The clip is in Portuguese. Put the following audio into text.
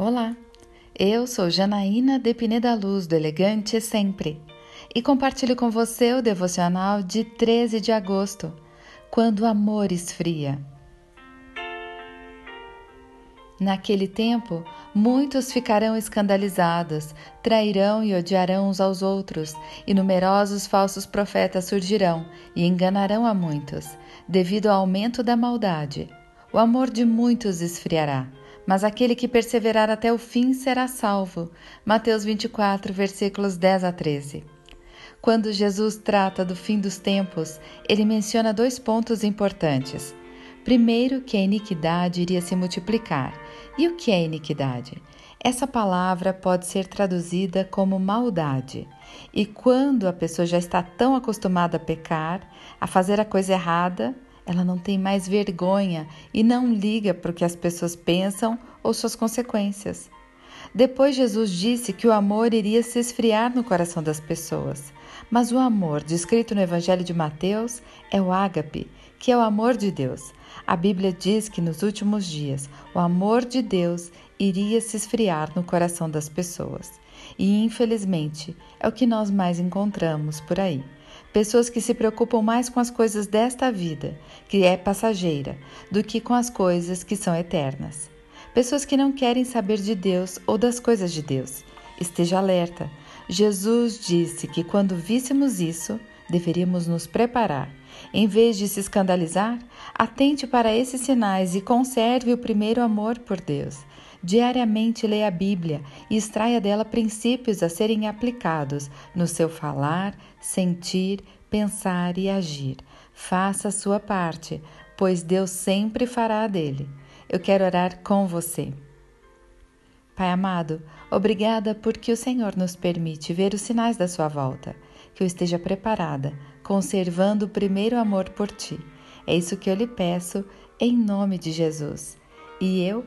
Olá, eu sou Janaína de Pineda Luz, do Elegante Sempre, e compartilho com você o devocional de 13 de agosto, quando o amor esfria. Naquele tempo, muitos ficarão escandalizados, trairão e odiarão uns aos outros, e numerosos falsos profetas surgirão e enganarão a muitos, devido ao aumento da maldade. O amor de muitos esfriará mas aquele que perseverar até o fim será salvo. Mateus 24, versículos 10 a 13. Quando Jesus trata do fim dos tempos, ele menciona dois pontos importantes. Primeiro, que a iniquidade iria se multiplicar. E o que é iniquidade? Essa palavra pode ser traduzida como maldade. E quando a pessoa já está tão acostumada a pecar, a fazer a coisa errada, ela não tem mais vergonha e não liga para o que as pessoas pensam ou suas consequências. Depois, Jesus disse que o amor iria se esfriar no coração das pessoas. Mas o amor descrito no Evangelho de Mateus é o ágape, que é o amor de Deus. A Bíblia diz que nos últimos dias o amor de Deus iria se esfriar no coração das pessoas. E infelizmente é o que nós mais encontramos por aí. Pessoas que se preocupam mais com as coisas desta vida, que é passageira, do que com as coisas que são eternas. Pessoas que não querem saber de Deus ou das coisas de Deus. Esteja alerta. Jesus disse que quando víssemos isso, deveríamos nos preparar. Em vez de se escandalizar, atente para esses sinais e conserve o primeiro amor por Deus. Diariamente leia a Bíblia e extraia dela princípios a serem aplicados no seu falar, sentir, pensar e agir. Faça a sua parte, pois Deus sempre fará a dele. Eu quero orar com você. Pai amado, obrigada porque o Senhor nos permite ver os sinais da sua volta, que eu esteja preparada, conservando o primeiro amor por ti. É isso que eu lhe peço, em nome de Jesus. E eu